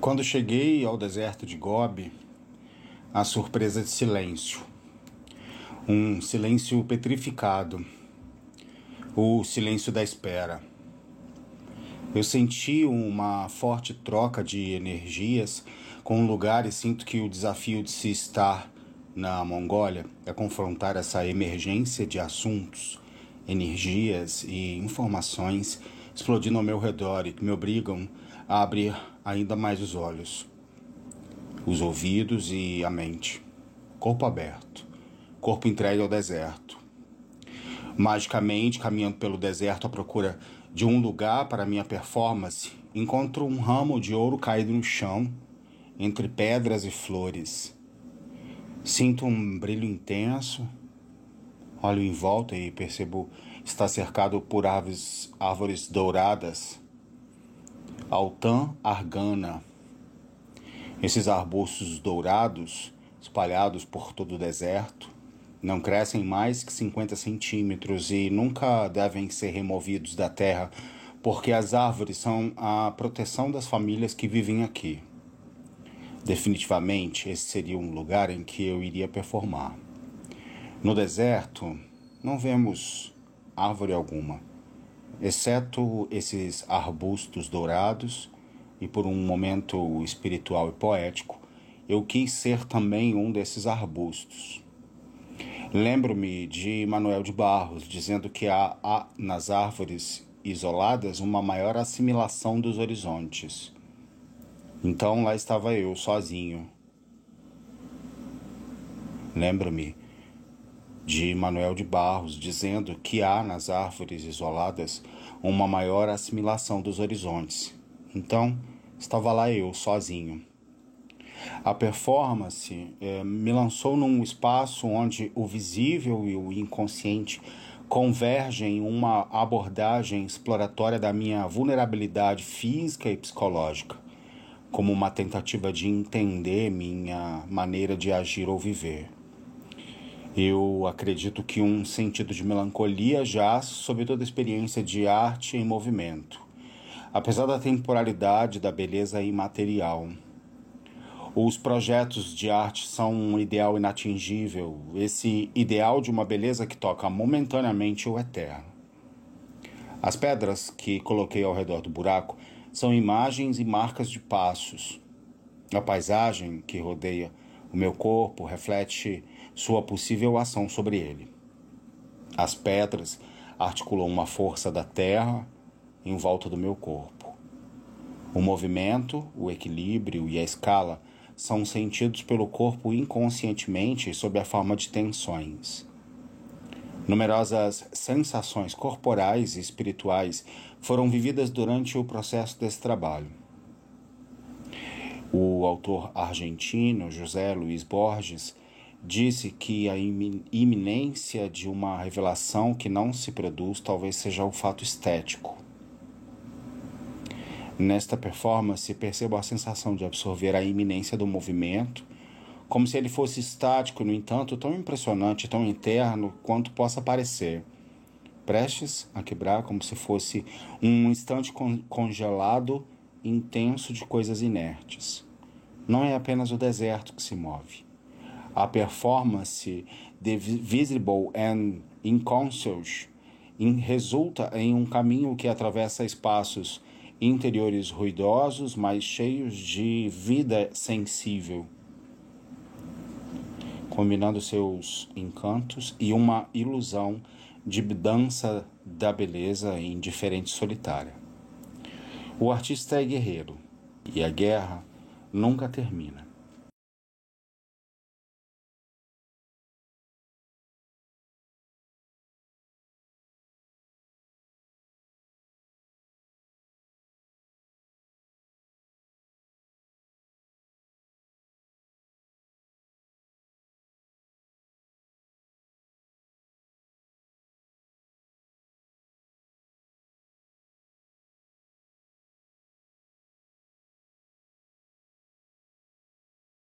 Quando cheguei ao deserto de Gobi, a surpresa de silêncio. Um silêncio petrificado. O silêncio da espera. Eu senti uma forte troca de energias com o lugar e sinto que o desafio de se estar na Mongólia é confrontar essa emergência de assuntos, energias e informações explodindo ao meu redor e que me obrigam a abrir ainda mais os olhos, os ouvidos e a mente. Corpo aberto, corpo entregue ao deserto. Magicamente, caminhando pelo deserto à procura de um lugar para minha performance, encontro um ramo de ouro caído no chão, entre pedras e flores. Sinto um brilho intenso, olho em volta e percebo estar cercado por árvores, árvores douradas Altan argana. Esses arbustos dourados, espalhados por todo o deserto, não crescem mais que 50 centímetros e nunca devem ser removidos da terra, porque as árvores são a proteção das famílias que vivem aqui. Definitivamente, esse seria um lugar em que eu iria performar. No deserto, não vemos árvore alguma exceto esses arbustos dourados, e por um momento espiritual e poético, eu quis ser também um desses arbustos. Lembro-me de Manuel de Barros dizendo que há, há nas árvores isoladas uma maior assimilação dos horizontes. Então lá estava eu, sozinho. Lembro-me de Manuel de Barros, dizendo que há nas árvores isoladas uma maior assimilação dos horizontes. Então, estava lá eu, sozinho. A performance eh, me lançou num espaço onde o visível e o inconsciente convergem em uma abordagem exploratória da minha vulnerabilidade física e psicológica, como uma tentativa de entender minha maneira de agir ou viver. Eu acredito que um sentido de melancolia já sobre toda a experiência de arte em movimento, apesar da temporalidade da beleza imaterial. Os projetos de arte são um ideal inatingível, esse ideal de uma beleza que toca momentaneamente o eterno. As pedras que coloquei ao redor do buraco são imagens e marcas de passos. A paisagem que rodeia o meu corpo reflete sua possível ação sobre ele. As pedras articulam uma força da terra em volta do meu corpo. O movimento, o equilíbrio e a escala são sentidos pelo corpo inconscientemente sob a forma de tensões. Numerosas sensações corporais e espirituais foram vividas durante o processo desse trabalho. O autor argentino José Luiz Borges disse que a iminência de uma revelação que não se produz talvez seja o fato estético. Nesta performance, percebo a sensação de absorver a iminência do movimento, como se ele fosse estático, no entanto, tão impressionante, tão interno quanto possa parecer, prestes a quebrar como se fosse um instante congelado intenso de coisas inertes. Não é apenas o deserto que se move a performance de Visible and Inconscious resulta em um caminho que atravessa espaços interiores ruidosos, mas cheios de vida sensível, combinando seus encantos e uma ilusão de dança da beleza indiferente solitária. O artista é guerreiro e a guerra nunca termina.